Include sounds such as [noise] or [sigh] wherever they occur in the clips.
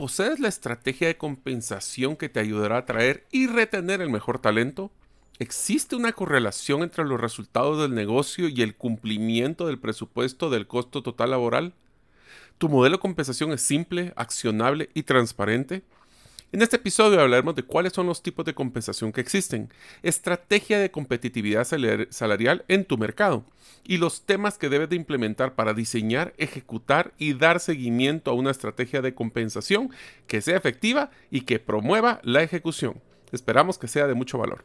¿Posees la estrategia de compensación que te ayudará a atraer y retener el mejor talento? ¿Existe una correlación entre los resultados del negocio y el cumplimiento del presupuesto del costo total laboral? ¿Tu modelo de compensación es simple, accionable y transparente? En este episodio hablaremos de cuáles son los tipos de compensación que existen, estrategia de competitividad salarial en tu mercado y los temas que debes de implementar para diseñar, ejecutar y dar seguimiento a una estrategia de compensación que sea efectiva y que promueva la ejecución. Esperamos que sea de mucho valor.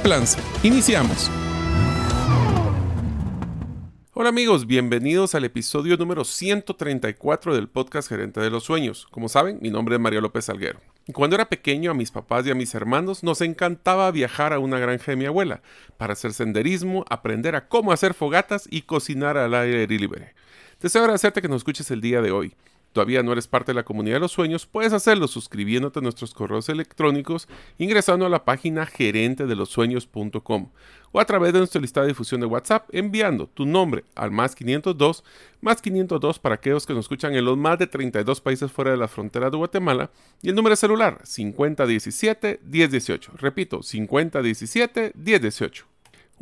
Iniciamos. Hola amigos, bienvenidos al episodio número 134 del podcast Gerente de los Sueños. Como saben, mi nombre es Mario López Salguero. Cuando era pequeño, a mis papás y a mis hermanos nos encantaba viajar a una granja de mi abuela para hacer senderismo, aprender a cómo hacer fogatas y cocinar al aire libre. Deseo agradecerte que nos escuches el día de hoy todavía no eres parte de la comunidad de los sueños, puedes hacerlo suscribiéndote a nuestros correos electrónicos, ingresando a la página gerente de los sueños.com o a través de nuestra lista de difusión de WhatsApp enviando tu nombre al más 502, más 502 para aquellos que nos escuchan en los más de 32 países fuera de la frontera de Guatemala y el número de celular 5017 1018. Repito, 5017 1018.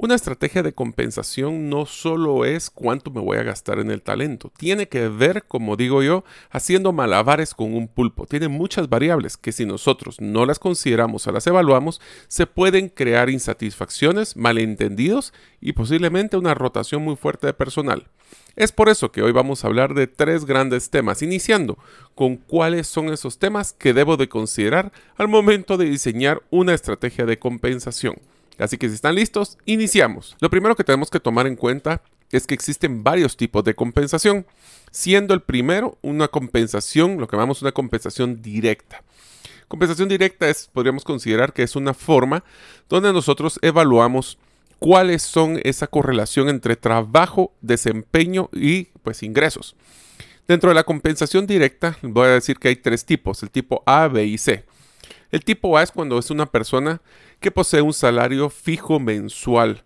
Una estrategia de compensación no solo es cuánto me voy a gastar en el talento, tiene que ver, como digo yo, haciendo malabares con un pulpo. Tiene muchas variables que si nosotros no las consideramos o las evaluamos, se pueden crear insatisfacciones, malentendidos y posiblemente una rotación muy fuerte de personal. Es por eso que hoy vamos a hablar de tres grandes temas, iniciando con cuáles son esos temas que debo de considerar al momento de diseñar una estrategia de compensación. Así que si están listos, iniciamos. Lo primero que tenemos que tomar en cuenta es que existen varios tipos de compensación, siendo el primero una compensación, lo que llamamos una compensación directa. Compensación directa es, podríamos considerar que es una forma donde nosotros evaluamos cuáles son esa correlación entre trabajo, desempeño y pues ingresos. Dentro de la compensación directa, voy a decir que hay tres tipos, el tipo A, B y C. El tipo A es cuando es una persona que posee un salario fijo mensual.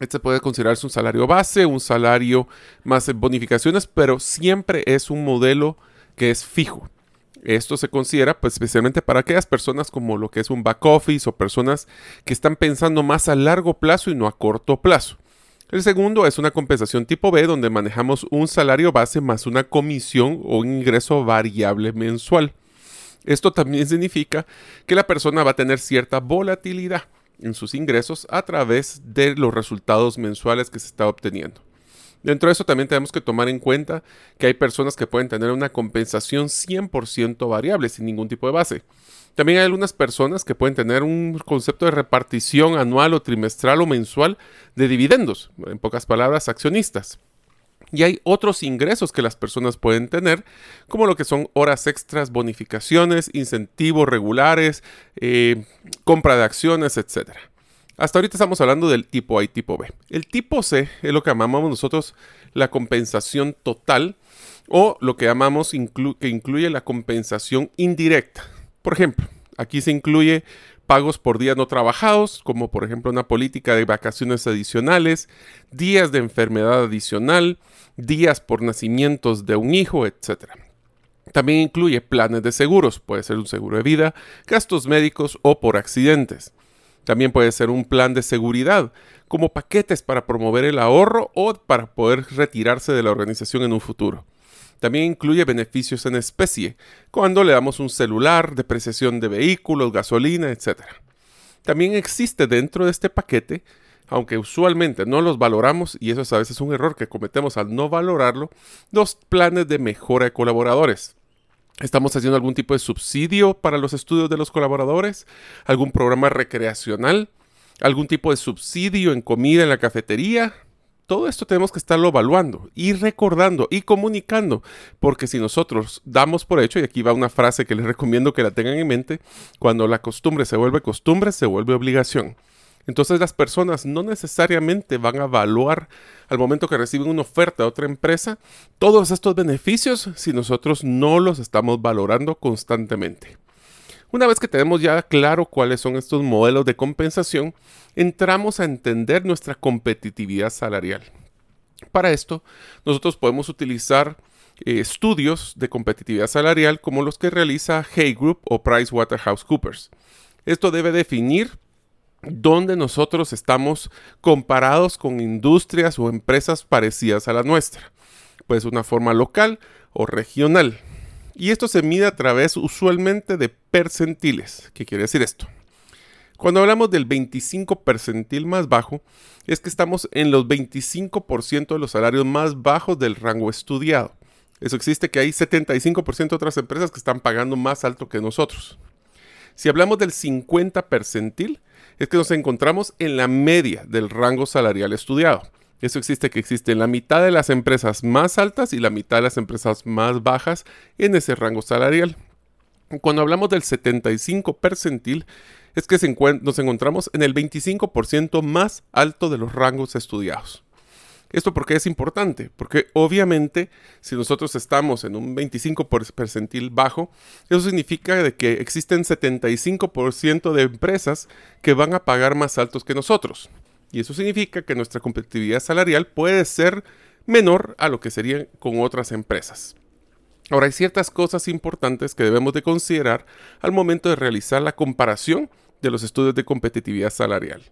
Este puede considerarse un salario base, un salario más bonificaciones, pero siempre es un modelo que es fijo. Esto se considera pues, especialmente para aquellas personas como lo que es un back office o personas que están pensando más a largo plazo y no a corto plazo. El segundo es una compensación tipo B donde manejamos un salario base más una comisión o un ingreso variable mensual. Esto también significa que la persona va a tener cierta volatilidad en sus ingresos a través de los resultados mensuales que se está obteniendo. Dentro de eso también tenemos que tomar en cuenta que hay personas que pueden tener una compensación 100% variable sin ningún tipo de base. También hay algunas personas que pueden tener un concepto de repartición anual o trimestral o mensual de dividendos, en pocas palabras, accionistas. Y hay otros ingresos que las personas pueden tener, como lo que son horas extras, bonificaciones, incentivos regulares, eh, compra de acciones, etc. Hasta ahorita estamos hablando del tipo A y tipo B. El tipo C es lo que llamamos nosotros la compensación total o lo que llamamos que incluye la compensación indirecta. Por ejemplo, aquí se incluye pagos por días no trabajados, como por ejemplo una política de vacaciones adicionales, días de enfermedad adicional, días por nacimientos de un hijo, etc. También incluye planes de seguros, puede ser un seguro de vida, gastos médicos o por accidentes. También puede ser un plan de seguridad, como paquetes para promover el ahorro o para poder retirarse de la organización en un futuro. También incluye beneficios en especie, cuando le damos un celular, depreciación de vehículos, gasolina, etc. También existe dentro de este paquete, aunque usualmente no los valoramos, y eso es a veces un error que cometemos al no valorarlo, los planes de mejora de colaboradores. Estamos haciendo algún tipo de subsidio para los estudios de los colaboradores, algún programa recreacional, algún tipo de subsidio en comida en la cafetería, todo esto tenemos que estarlo evaluando y recordando y comunicando, porque si nosotros damos por hecho, y aquí va una frase que les recomiendo que la tengan en mente, cuando la costumbre se vuelve costumbre, se vuelve obligación. Entonces las personas no necesariamente van a evaluar al momento que reciben una oferta de otra empresa todos estos beneficios si nosotros no los estamos valorando constantemente. Una vez que tenemos ya claro cuáles son estos modelos de compensación, entramos a entender nuestra competitividad salarial. Para esto, nosotros podemos utilizar eh, estudios de competitividad salarial como los que realiza Hay Group o PricewaterhouseCoopers. Esto debe definir dónde nosotros estamos comparados con industrias o empresas parecidas a la nuestra. Pues una forma local o regional. Y esto se mide a través usualmente de percentiles. ¿Qué quiere decir esto? Cuando hablamos del 25 percentil más bajo, es que estamos en los 25% de los salarios más bajos del rango estudiado. Eso existe que hay 75% de otras empresas que están pagando más alto que nosotros. Si hablamos del 50 percentil, es que nos encontramos en la media del rango salarial estudiado. Eso existe que existe en la mitad de las empresas más altas y la mitad de las empresas más bajas en ese rango salarial. Cuando hablamos del 75 percentil, es que nos encontramos en el 25% más alto de los rangos estudiados. ¿Esto por qué es importante? Porque obviamente si nosotros estamos en un 25 percentil bajo, eso significa de que existen 75% de empresas que van a pagar más altos que nosotros. Y eso significa que nuestra competitividad salarial puede ser menor a lo que sería con otras empresas. Ahora hay ciertas cosas importantes que debemos de considerar al momento de realizar la comparación de los estudios de competitividad salarial.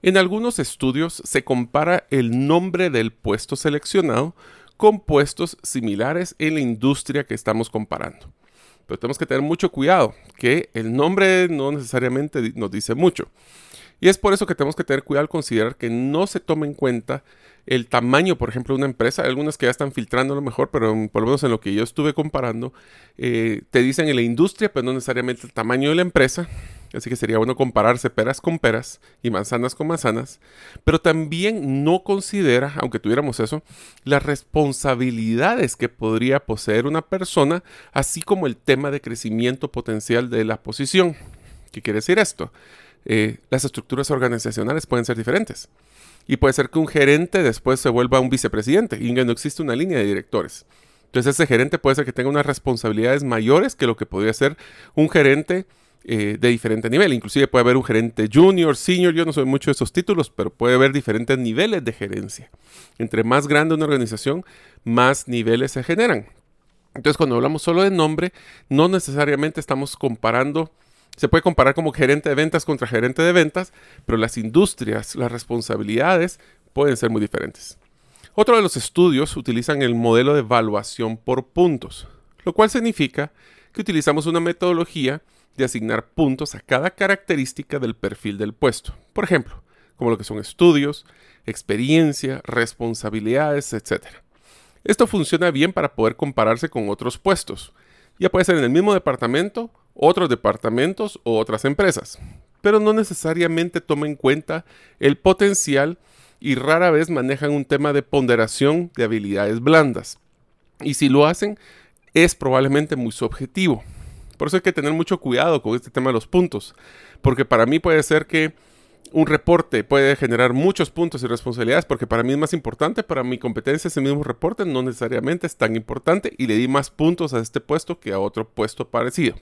En algunos estudios se compara el nombre del puesto seleccionado con puestos similares en la industria que estamos comparando. Pero tenemos que tener mucho cuidado, que el nombre no necesariamente nos dice mucho. Y es por eso que tenemos que tener cuidado al considerar que no se tome en cuenta el tamaño, por ejemplo, de una empresa. Algunas que ya están filtrando lo mejor, pero por lo menos en lo que yo estuve comparando, eh, te dicen en la industria, pero no necesariamente el tamaño de la empresa. Así que sería bueno compararse peras con peras y manzanas con manzanas. Pero también no considera, aunque tuviéramos eso, las responsabilidades que podría poseer una persona, así como el tema de crecimiento potencial de la posición. ¿Qué quiere decir esto? Eh, las estructuras organizacionales pueden ser diferentes. Y puede ser que un gerente después se vuelva un vicepresidente y no existe una línea de directores. Entonces ese gerente puede ser que tenga unas responsabilidades mayores que lo que podría ser un gerente eh, de diferente nivel. Inclusive puede haber un gerente junior, senior, yo no soy mucho de esos títulos, pero puede haber diferentes niveles de gerencia. Entre más grande una organización, más niveles se generan. Entonces cuando hablamos solo de nombre, no necesariamente estamos comparando se puede comparar como gerente de ventas contra gerente de ventas, pero las industrias, las responsabilidades pueden ser muy diferentes. Otro de los estudios utilizan el modelo de evaluación por puntos, lo cual significa que utilizamos una metodología de asignar puntos a cada característica del perfil del puesto. Por ejemplo, como lo que son estudios, experiencia, responsabilidades, etc. Esto funciona bien para poder compararse con otros puestos. Ya puede ser en el mismo departamento otros departamentos o otras empresas, pero no necesariamente toma en cuenta el potencial y rara vez manejan un tema de ponderación de habilidades blandas. Y si lo hacen, es probablemente muy subjetivo. Por eso hay que tener mucho cuidado con este tema de los puntos, porque para mí puede ser que un reporte puede generar muchos puntos y responsabilidades porque para mí es más importante, para mi competencia ese mismo reporte no necesariamente es tan importante y le di más puntos a este puesto que a otro puesto parecido.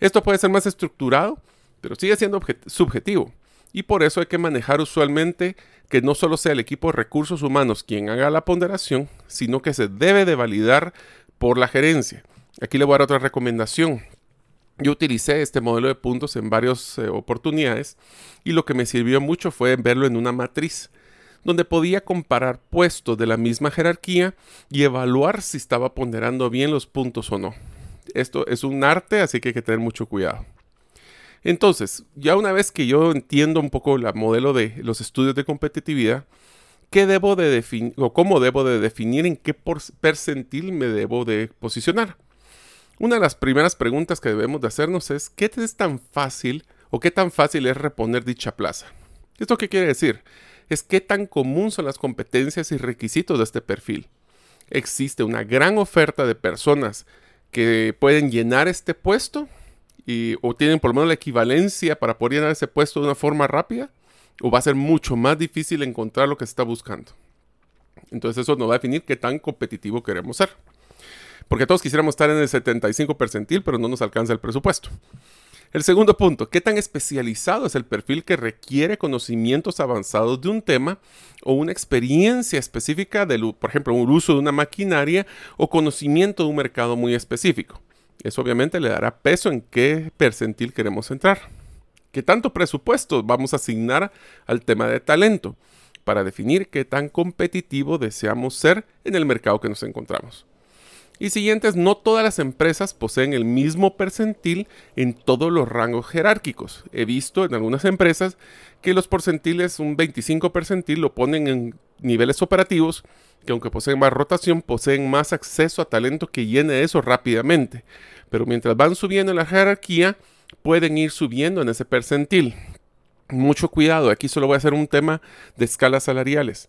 Esto puede ser más estructurado pero sigue siendo subjetivo. Y por eso hay que manejar usualmente que no solo sea el equipo de recursos humanos quien haga la ponderación, sino que se debe de validar por la gerencia. Aquí le voy a dar otra recomendación. Yo utilicé este modelo de puntos en varias eh, oportunidades y lo que me sirvió mucho fue verlo en una matriz donde podía comparar puestos de la misma jerarquía y evaluar si estaba ponderando bien los puntos o no. Esto es un arte, así que hay que tener mucho cuidado. Entonces, ya una vez que yo entiendo un poco el modelo de los estudios de competitividad, ¿qué debo de definir o cómo debo de definir en qué percentil me debo de posicionar? Una de las primeras preguntas que debemos de hacernos es ¿qué es tan fácil o qué tan fácil es reponer dicha plaza? ¿Esto qué quiere decir? Es qué tan común son las competencias y requisitos de este perfil. Existe una gran oferta de personas que pueden llenar este puesto y, o tienen por lo menos la equivalencia para poder llenar ese puesto de una forma rápida, o va a ser mucho más difícil encontrar lo que se está buscando. Entonces eso nos va a definir qué tan competitivo queremos ser. Porque todos quisiéramos estar en el 75 percentil, pero no nos alcanza el presupuesto. El segundo punto, ¿qué tan especializado es el perfil que requiere conocimientos avanzados de un tema o una experiencia específica, de, por ejemplo, un uso de una maquinaria o conocimiento de un mercado muy específico? Eso obviamente le dará peso en qué percentil queremos entrar. ¿Qué tanto presupuesto vamos a asignar al tema de talento para definir qué tan competitivo deseamos ser en el mercado que nos encontramos? Y siguientes, no todas las empresas poseen el mismo percentil en todos los rangos jerárquicos. He visto en algunas empresas que los percentiles, un 25 percentil, lo ponen en niveles operativos, que aunque poseen más rotación, poseen más acceso a talento que llene eso rápidamente. Pero mientras van subiendo en la jerarquía, pueden ir subiendo en ese percentil. Mucho cuidado, aquí solo voy a hacer un tema de escalas salariales.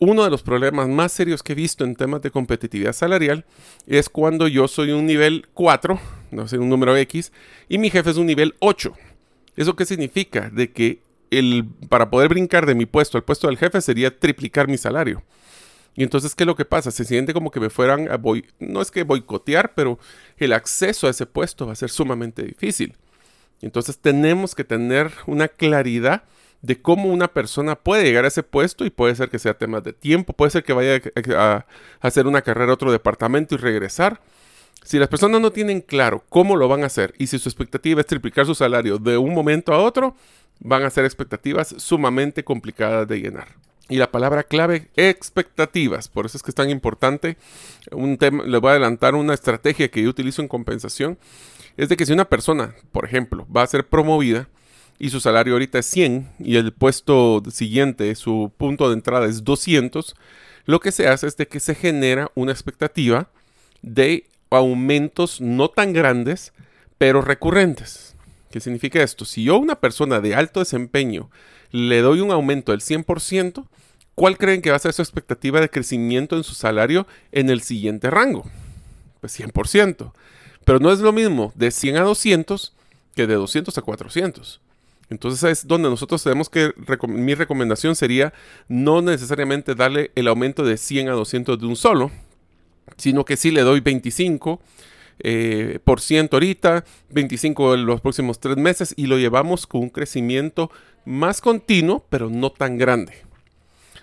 Uno de los problemas más serios que he visto en temas de competitividad salarial es cuando yo soy un nivel 4, no sé, un número X, y mi jefe es un nivel 8. ¿Eso qué significa? De que el, para poder brincar de mi puesto al puesto del jefe sería triplicar mi salario. Y entonces, ¿qué es lo que pasa? Se siente como que me fueran a, no es que boicotear, pero el acceso a ese puesto va a ser sumamente difícil. Entonces tenemos que tener una claridad de cómo una persona puede llegar a ese puesto y puede ser que sea temas de tiempo, puede ser que vaya a, hacer una carrera a otro departamento y regresar. Si las personas no tienen claro cómo lo van a hacer y si su expectativa es triplicar su salario de un momento a otro, van a ser expectativas sumamente complicadas de llenar. Y la palabra clave, expectativas. Por eso es que es tan importante. Un tema, les voy a adelantar una estrategia que yo utilizo en compensación. Es de que si una persona, por ejemplo, va a ser promovida, y su salario ahorita es 100 y el puesto siguiente, su punto de entrada es 200, lo que se hace es de que se genera una expectativa de aumentos no tan grandes, pero recurrentes. ¿Qué significa esto? Si yo a una persona de alto desempeño le doy un aumento del 100%, ¿cuál creen que va a ser su expectativa de crecimiento en su salario en el siguiente rango? Pues 100%. Pero no es lo mismo de 100 a 200 que de 200 a 400. Entonces es donde nosotros tenemos que, mi recomendación sería no necesariamente darle el aumento de 100 a 200 de un solo, sino que sí le doy 25 eh, por ciento ahorita, 25 en los próximos tres meses y lo llevamos con un crecimiento más continuo, pero no tan grande.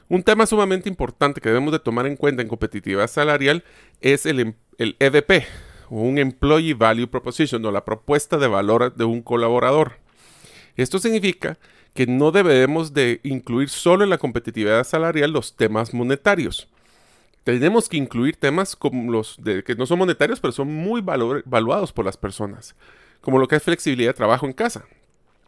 Un tema sumamente importante que debemos de tomar en cuenta en competitividad salarial es el, em, el EVP, o un Employee Value Proposition, o la propuesta de valor de un colaborador. Esto significa que no debemos de incluir solo en la competitividad salarial los temas monetarios. Tenemos que incluir temas como los que no son monetarios, pero son muy valuados por las personas, como lo que es flexibilidad de trabajo en casa,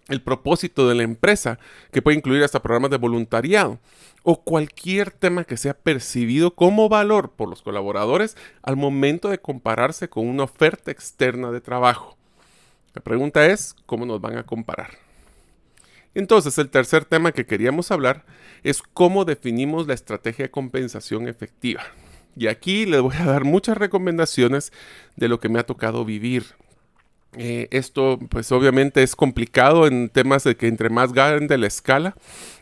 el propósito de la empresa, que puede incluir hasta programas de voluntariado, o cualquier tema que sea percibido como valor por los colaboradores al momento de compararse con una oferta externa de trabajo. La pregunta es, ¿cómo nos van a comparar? Entonces, el tercer tema que queríamos hablar es cómo definimos la estrategia de compensación efectiva. Y aquí les voy a dar muchas recomendaciones de lo que me ha tocado vivir. Eh, esto, pues obviamente es complicado en temas de que entre más grande la escala,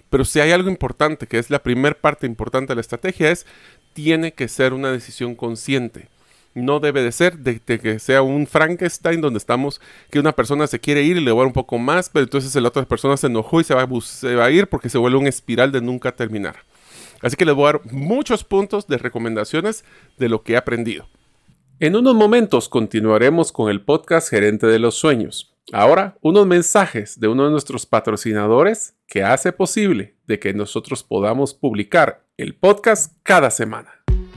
pero si hay algo importante, que es la primera parte importante de la estrategia, es tiene que ser una decisión consciente. No debe de ser de, que sea un Frankenstein donde estamos, que una persona se quiere ir y le va un poco más, pero entonces la otra persona se enojó y se va, a, se va a ir porque se vuelve un espiral de nunca terminar. Así que les voy a dar muchos puntos de recomendaciones de lo que he aprendido. En unos momentos continuaremos con el podcast Gerente de los Sueños. Ahora, unos mensajes de uno de nuestros patrocinadores que hace posible de que nosotros podamos publicar el podcast cada semana.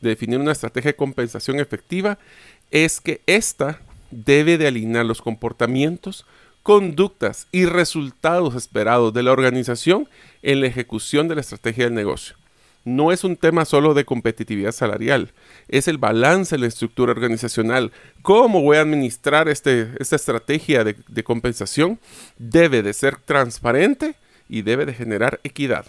de definir una estrategia de compensación efectiva es que ésta debe de alinear los comportamientos, conductas y resultados esperados de la organización en la ejecución de la estrategia del negocio. No es un tema solo de competitividad salarial, es el balance en la estructura organizacional. ¿Cómo voy a administrar este, esta estrategia de, de compensación? Debe de ser transparente y debe de generar equidad.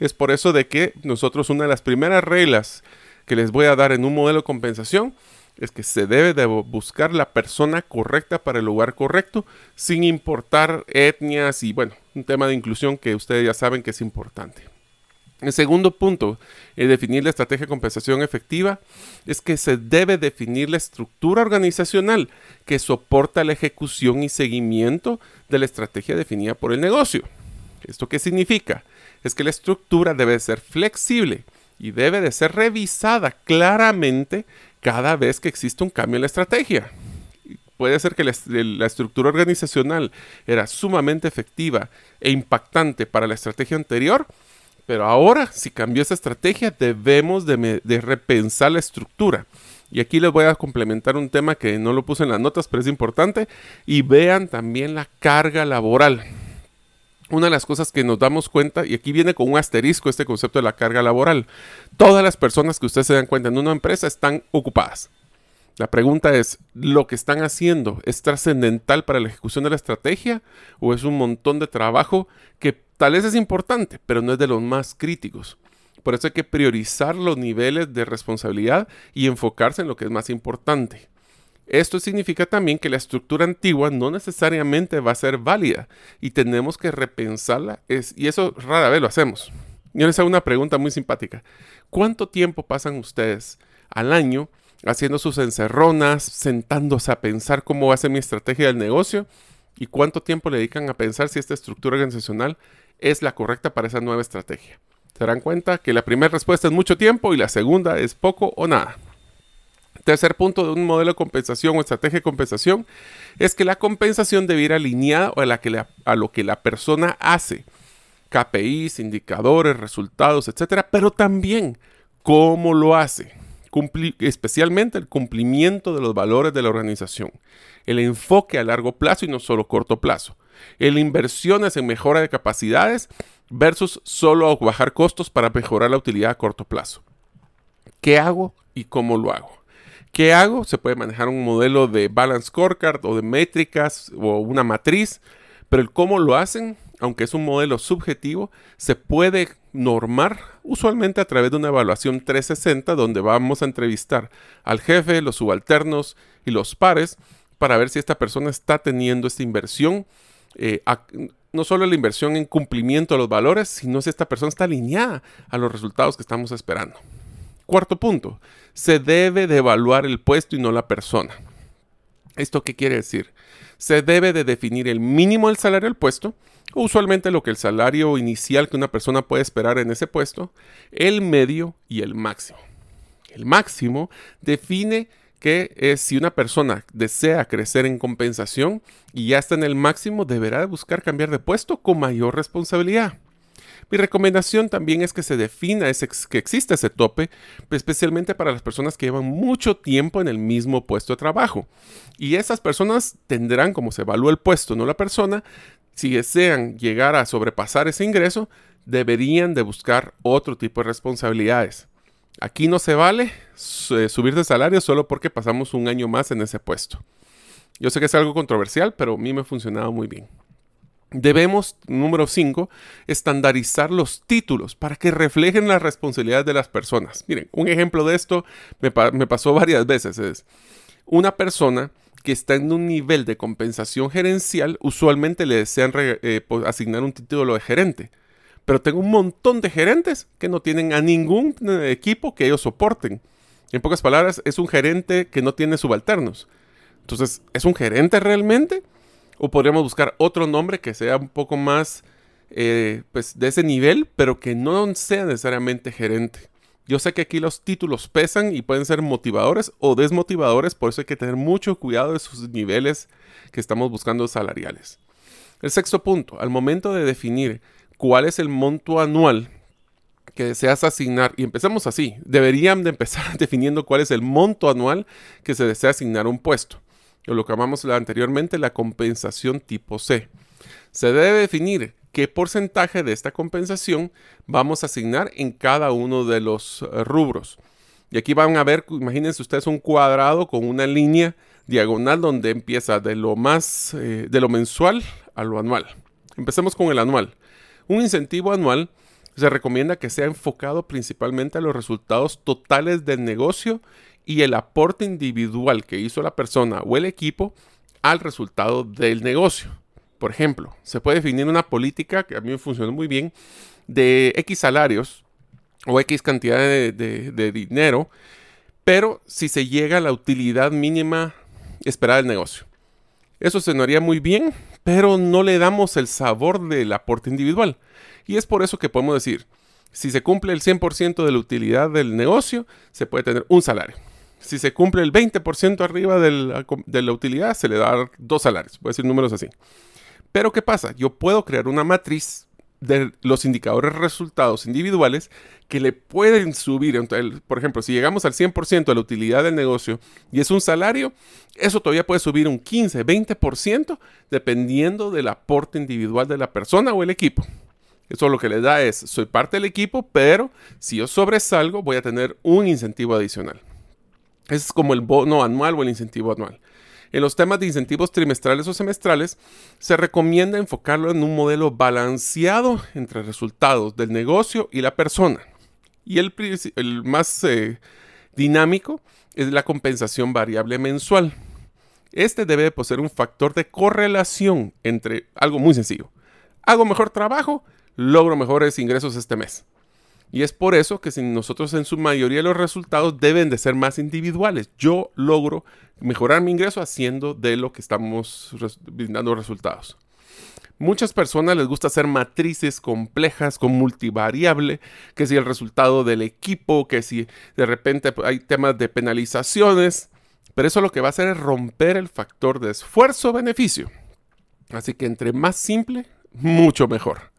Es por eso de que nosotros una de las primeras reglas que les voy a dar en un modelo de compensación es que se debe de buscar la persona correcta para el lugar correcto, sin importar etnias y bueno, un tema de inclusión que ustedes ya saben que es importante. El segundo punto, es definir la estrategia de compensación efectiva, es que se debe definir la estructura organizacional que soporta la ejecución y seguimiento de la estrategia definida por el negocio. ¿Esto qué significa? Es que la estructura debe ser flexible, y debe de ser revisada claramente cada vez que existe un cambio en la estrategia. Puede ser que la, estructura organizacional era sumamente efectiva e impactante para la estrategia anterior, pero ahora, si cambió esa estrategia, debemos de, de, repensar la estructura. Y aquí les voy a complementar un tema que no lo puse en las notas, pero es importante. Y vean también la carga laboral una de las cosas que nos damos cuenta, y aquí viene con un asterisco este concepto de la carga laboral, todas las personas que ustedes se dan cuenta en una empresa están ocupadas. La pregunta es, ¿lo que están haciendo es trascendental para la ejecución de la estrategia o es un montón de trabajo que tal vez es importante, pero no es de los más críticos? Por eso hay que priorizar los niveles de responsabilidad y enfocarse en lo que es más importante. Esto significa también que la estructura antigua no necesariamente va a ser válida y tenemos que repensarla y eso rara vez lo hacemos. Yo les hago una pregunta muy simpática. ¿Cuánto tiempo pasan ustedes al año haciendo sus encerronas, sentándose a pensar cómo va a ser mi estrategia del negocio? ¿Y cuánto tiempo le dedican a pensar si esta estructura organizacional es la correcta para esa nueva estrategia? Se darán cuenta que la primera respuesta es mucho tiempo y la segunda es poco o nada. Tercer punto de un modelo de compensación o estrategia de compensación es que la compensación debe ir alineada a, lo que la persona hace. KPIs, indicadores, resultados, etcétera, pero también cómo lo hace, especialmente el cumplimiento de los valores de la organización, el enfoque a largo plazo y no solo corto plazo, el inversiones en mejora de capacidades versus solo bajar costos para mejorar la utilidad a corto plazo. ¿Qué hago y cómo lo hago? ¿Qué hago? Se puede manejar un modelo de balance scorecard o de métricas o una matriz, pero el cómo lo hacen, aunque es un modelo subjetivo, se puede normar usualmente a través de una evaluación 360 donde vamos a entrevistar al jefe, los subalternos y los pares para ver si esta persona está teniendo esta inversión, eh, no solo la inversión en cumplimiento de los valores, sino si esta persona está alineada a los resultados que estamos esperando. Cuarto punto, se debe de evaluar el puesto y no la persona. ¿Esto qué quiere decir? Se debe de definir el mínimo del salario del puesto, usualmente lo que el salario inicial que una persona puede esperar en ese puesto, el medio y el máximo. El máximo define que si una persona desea crecer en compensación y ya está en el máximo, deberá buscar cambiar de puesto con mayor responsabilidad. Mi recomendación también es que se defina ese, que existe ese tope, especialmente para las personas que llevan mucho tiempo en el mismo puesto de trabajo. Y esas personas tendrán, como se evalúa el puesto, no la persona, si desean llegar a sobrepasar ese ingreso, deberían de buscar otro tipo de responsabilidades. Aquí no se vale eh, subir de salario solo porque pasamos un año más en ese puesto. Yo sé que es algo controversial, pero a mí me ha funcionado muy bien. Debemos, número 5, estandarizar los títulos para que reflejen las responsabilidades de las personas. Miren, un ejemplo de esto me, pasó varias veces. Es una persona que está en un nivel de compensación gerencial, usualmente le desean eh, asignar un título de gerente. Pero tengo un montón de gerentes que no tienen a ningún eh, equipo que ellos soporten. En pocas palabras, es un gerente que no tiene subalternos. Entonces, ¿es un gerente realmente? O podríamos buscar otro nombre que sea un poco más eh, pues de ese nivel, pero que no sea necesariamente gerente. Yo sé que aquí los títulos pesan y pueden ser motivadores o desmotivadores, por eso hay que tener mucho cuidado de sus niveles que estamos buscando salariales. El sexto punto, al momento de definir cuál es el monto anual que deseas asignar, y empecemos así, deberían de empezar [laughs] definiendo cuál es el monto anual que se desea asignar a un puesto lo que llamamos anteriormente la compensación tipo C. Se debe definir qué porcentaje de esta compensación vamos a asignar en cada uno de los eh, rubros. Y aquí van a ver, imagínense ustedes un cuadrado con una línea diagonal donde empieza de lo más, eh, de lo mensual a lo anual. Empecemos con el anual. Un incentivo anual se recomienda que sea enfocado principalmente a los resultados totales del negocio y el aporte individual que hizo la persona o el equipo al resultado del negocio. Por ejemplo, se puede definir una política que a mí me funcionó muy bien de X salarios o X cantidad de, dinero, pero si se llega a la utilidad mínima esperada del negocio. Eso se haría muy bien, pero no le damos el sabor del aporte individual. Y es por eso que podemos decir, si se cumple el 100% de la utilidad del negocio, se puede tener un salario. Si se cumple el 20% arriba de la, utilidad, se le da dos salarios. Voy decir números así. Pero ¿qué pasa? Yo puedo crear una matriz de los indicadores resultados individuales que le pueden subir. por ejemplo, si llegamos al 100% de la utilidad del negocio y es un salario, eso todavía puede subir un 15, 20% dependiendo del aporte individual de la persona o el equipo. Eso lo que le da es, soy parte del equipo, pero si yo sobresalgo, voy a tener un incentivo adicional. Es como el bono anual o el incentivo anual. En los temas de incentivos trimestrales o semestrales, se recomienda enfocarlo en un modelo balanceado entre resultados del negocio y la persona. Y el, más eh, dinámico es la compensación variable mensual. Este debe poseer un factor de correlación entre algo muy sencillo. Hago mejor trabajo, logro mejores ingresos este mes. Y es por eso que nosotros en su mayoría los resultados deben de ser más individuales. Yo logro mejorar mi ingreso haciendo de lo que estamos brindando resultados. Muchas personas les gusta hacer matrices complejas con multivariable, que si el resultado del equipo, que si de repente hay temas de penalizaciones, pero eso lo que va a hacer es romper el factor de esfuerzo-beneficio. Así que entre más simple, mucho mejor.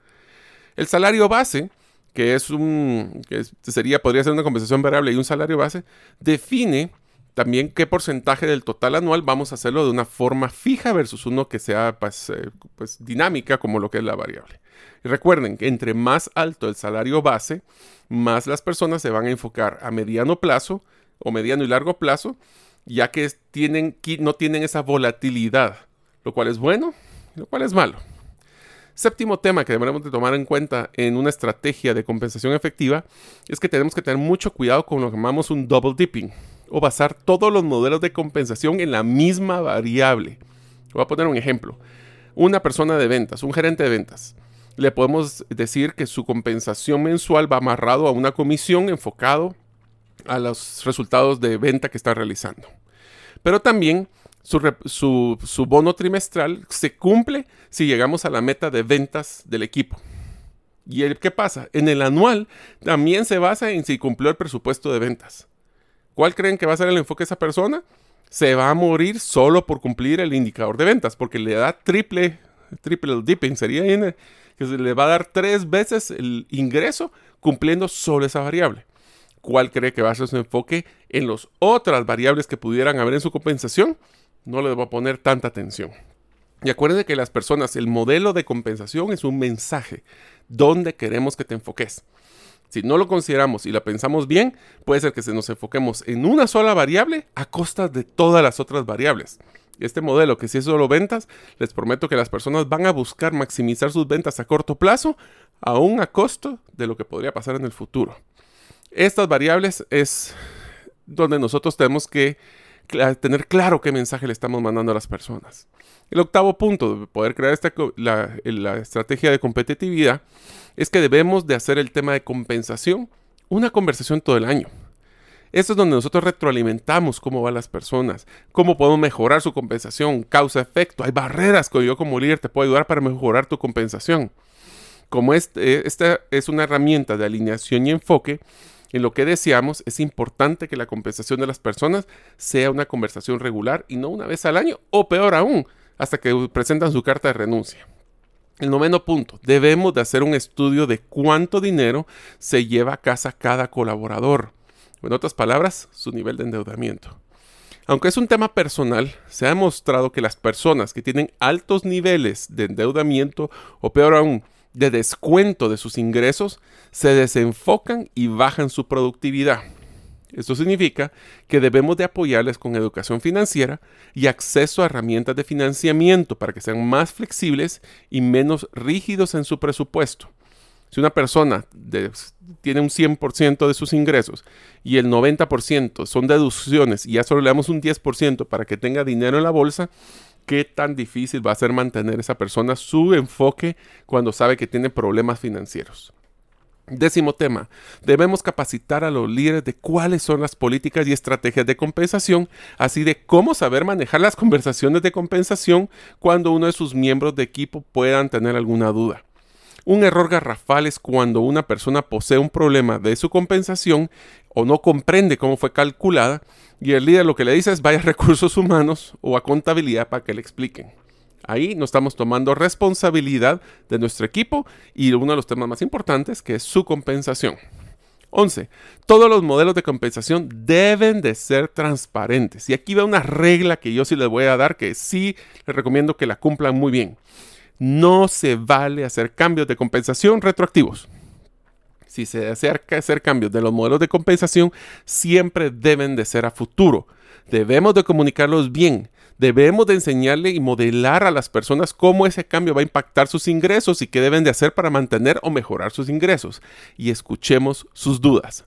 El salario base que es un, que sería, podría ser una compensación variable y un salario base, define también qué porcentaje del total anual vamos a hacerlo de una forma fija versus uno que sea pues, eh, pues, dinámica como lo que es la variable. Y recuerden que entre más alto el salario base, más las personas se van a enfocar a mediano plazo o mediano y largo plazo, ya que tienen, no tienen esa volatilidad, lo cual es bueno y lo cual es malo. Séptimo tema que deberemos de tomar en cuenta en una estrategia de compensación efectiva es que tenemos que tener mucho cuidado con lo que llamamos un double dipping o basar todos los modelos de compensación en la misma variable. Voy a poner un ejemplo. Una persona de ventas, un gerente de ventas, le podemos decir que su compensación mensual va amarrado a una comisión enfocado a los resultados de venta que está realizando. Pero también su, bono trimestral se cumple si llegamos a la meta de ventas del equipo. ¿Y el, qué pasa? En el anual también se basa en si cumplió el presupuesto de ventas. ¿Cuál creen que va a ser el enfoque de esa persona? Se va a morir solo por cumplir el indicador de ventas, porque le da triple, triple dipping, sería que se le va a dar tres veces el ingreso cumpliendo solo esa variable. ¿Cuál cree que va a ser su enfoque en las otras variables que pudieran haber en su compensación? No le voy a poner tanta atención. Y acuérdense que las personas, el modelo de compensación es un mensaje donde queremos que te enfoques. Si no lo consideramos y la pensamos bien, puede ser que se nos enfoquemos en una sola variable a costa de todas las otras variables. Este modelo, que si es solo ventas, les prometo que las personas van a buscar maximizar sus ventas a corto plazo, aún a costo de lo que podría pasar en el futuro. Estas variables es donde nosotros tenemos que tener claro qué mensaje le estamos mandando a las personas. El octavo punto de poder crear esta, la, estrategia de competitividad es que debemos de hacer el tema de compensación una conversación todo el año. Esto es donde nosotros retroalimentamos cómo van las personas, cómo podemos mejorar su compensación, causa-efecto. Hay barreras que yo como líder te puedo ayudar para mejorar tu compensación. Como este, esta es una herramienta de alineación y enfoque, en lo que deseamos, es importante que la compensación de las personas sea una conversación regular y no una vez al año, o peor aún, hasta que presentan su carta de renuncia. El noveno punto, debemos de hacer un estudio de cuánto dinero se lleva a casa cada colaborador. En otras palabras, su nivel de endeudamiento. Aunque es un tema personal, se ha demostrado que las personas que tienen altos niveles de endeudamiento o peor aún, de descuento de sus ingresos, se desenfocan y bajan su productividad. Esto significa que debemos de apoyarles con educación financiera y acceso a herramientas de financiamiento para que sean más flexibles y menos rígidos en su presupuesto. Si una persona tiene un 100% de sus ingresos y el 90% son deducciones y ya solo le damos un 10% para que tenga dinero en la bolsa, ¿qué tan difícil va a ser mantener esa persona su enfoque cuando sabe que tiene problemas financieros? Décimo tema, debemos capacitar a los líderes de cuáles son las políticas y estrategias de compensación, así de cómo saber manejar las conversaciones de compensación cuando uno de sus miembros de equipo puedan tener alguna duda. Un error garrafal es cuando una persona posee un problema de su compensación o no comprende cómo fue calculada y el líder lo que le dice es vaya a [laughs] recursos humanos o a contabilidad para que le expliquen. Ahí no estamos tomando responsabilidad de nuestro equipo y uno de los temas más importantes que es su compensación. 11. Todos los modelos de compensación deben de ser transparentes. Y aquí va una regla que yo sí les voy a dar que sí les recomiendo que la cumplan muy bien no se vale hacer cambios de compensación retroactivos. Si se desea hacer cambios de los modelos de compensación, siempre deben de ser a futuro. Debemos de comunicarlos bien. Debemos de enseñarle y modelar a las personas cómo ese cambio va a impactar sus ingresos y qué deben de hacer para mantener o mejorar sus ingresos. Y escuchemos sus dudas.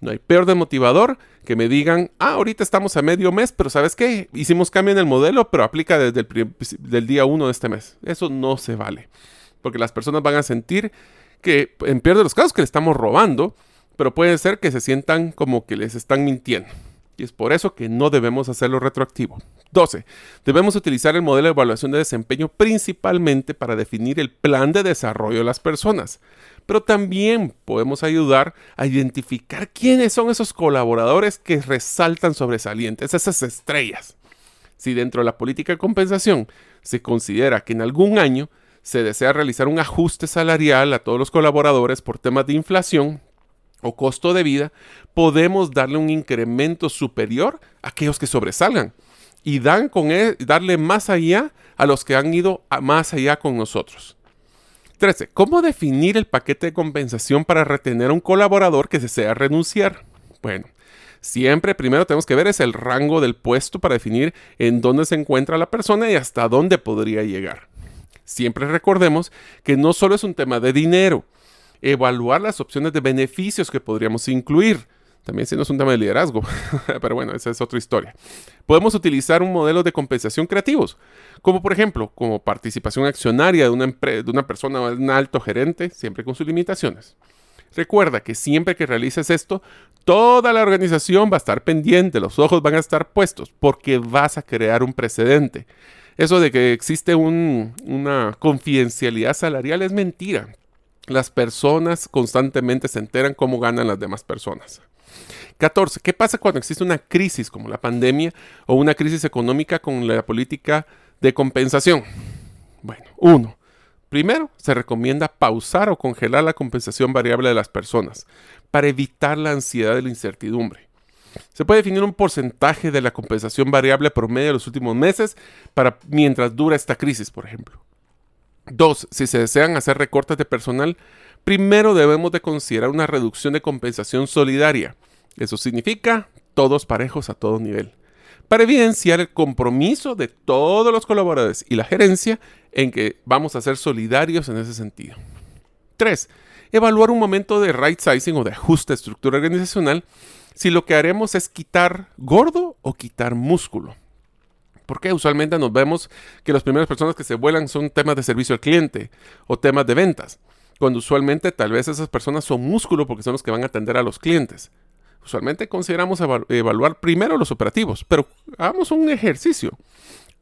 No hay peor motivador que me digan, ah, ahorita estamos a medio mes, pero ¿sabes qué? Hicimos cambio en el modelo, pero aplica desde el día 1 de este mes. Eso no se vale. Porque las personas van a sentir que, en peor de los casos, que le estamos robando, pero puede ser que se sientan como que les están mintiendo. Y es por eso que no debemos hacerlo retroactivo. 12. Debemos utilizar el modelo de evaluación de desempeño principalmente para definir el plan de desarrollo de las personas pero también podemos ayudar a identificar quiénes son esos colaboradores que resaltan sobresalientes, esas estrellas. Si dentro de la política de compensación se considera que en algún año se desea realizar un ajuste salarial a todos los colaboradores por temas de inflación o costo de vida, podemos darle un incremento superior a aquellos que sobresalgan y él, darle más allá a los que han ido más allá con nosotros. 13. ¿Cómo definir el paquete de compensación para retener a un colaborador que desea renunciar? Bueno, siempre primero tenemos que ver es el rango del puesto para definir en dónde se encuentra la persona y hasta dónde podría llegar. Siempre recordemos que no solo es un tema de dinero, evaluar las opciones de beneficios que podríamos incluir. También si no es un tema de liderazgo, [laughs] pero bueno, esa es otra historia. Podemos utilizar un modelo de compensación creativos, como por ejemplo, como participación accionaria de una, de una persona o un alto gerente, siempre con sus limitaciones. Recuerda que siempre que realices esto, toda la organización va a estar pendiente, los ojos van a estar puestos, porque vas a crear un precedente. Eso de que existe una confidencialidad salarial es mentira. Las personas constantemente se enteran cómo ganan las demás personas. 14. ¿Qué pasa cuando existe una crisis como la pandemia o una crisis económica con la política de compensación? Bueno, uno. Primero, se recomienda pausar o congelar la compensación variable de las personas para evitar la ansiedad y la incertidumbre. Se puede definir un porcentaje de la compensación variable promedio de los últimos meses para mientras dura esta crisis, por ejemplo. Dos, si se desean hacer recortes de personal, primero debemos de considerar una reducción de compensación solidaria. Eso significa todos parejos a todo nivel. Para evidenciar el compromiso de todos los colaboradores y la gerencia en que vamos a ser solidarios en ese sentido. 3. Evaluar un momento de right sizing o de ajuste estructura organizacional si lo que haremos es quitar gordo o quitar músculo. Porque usualmente nos vemos que las primeras personas que se vuelan son temas de servicio al cliente o temas de ventas, cuando usualmente tal vez esas personas son músculo porque son los que van a atender a los clientes. Usualmente consideramos evaluar primero los operativos, pero hagamos un ejercicio.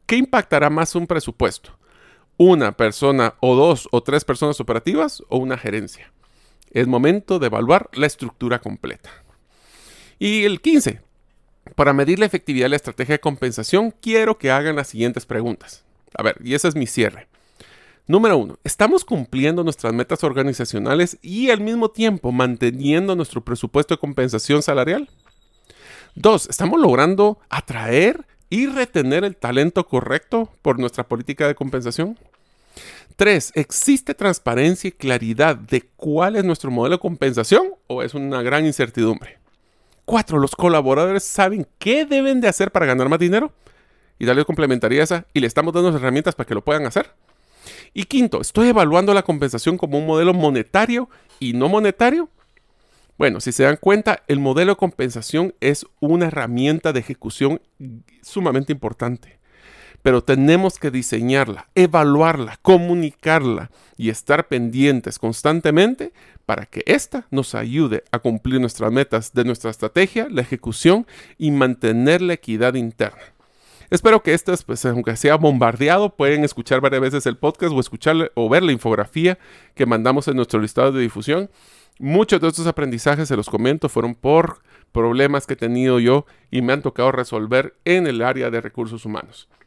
¿Qué impactará más un presupuesto? ¿Una persona o dos o tres personas operativas o una gerencia? Es momento de evaluar la estructura completa. Y el 15. Para medir la efectividad de la estrategia de compensación, quiero que hagan las siguientes preguntas. A ver, y ese es mi cierre. Número uno, ¿estamos cumpliendo nuestras metas organizacionales y al mismo tiempo manteniendo nuestro presupuesto de compensación salarial? Dos, ¿estamos logrando atraer y retener el talento correcto por nuestra política de compensación? Tres, ¿existe transparencia y claridad de cuál es nuestro modelo de compensación o es una gran incertidumbre? Cuatro, ¿los colaboradores saben qué deben de hacer para ganar más dinero? Y darle complementaría esa y le estamos dando herramientas para que lo puedan hacer. Y quinto, ¿estoy evaluando la compensación como un modelo monetario y no monetario? Bueno, si se dan cuenta, el modelo de compensación es una herramienta de ejecución sumamente importante. Pero tenemos que diseñarla, evaluarla, comunicarla y estar pendientes constantemente para que ésta nos ayude a cumplir nuestras metas de nuestra estrategia, la ejecución y mantener la equidad interna. Espero que estas, pues aunque sea bombardeado, pueden escuchar varias veces el podcast o escuchar o ver la infografía que mandamos en nuestro listado de difusión. Muchos de estos aprendizajes, se los comento, fueron por problemas que he tenido yo y me han tocado resolver en el área de recursos humanos.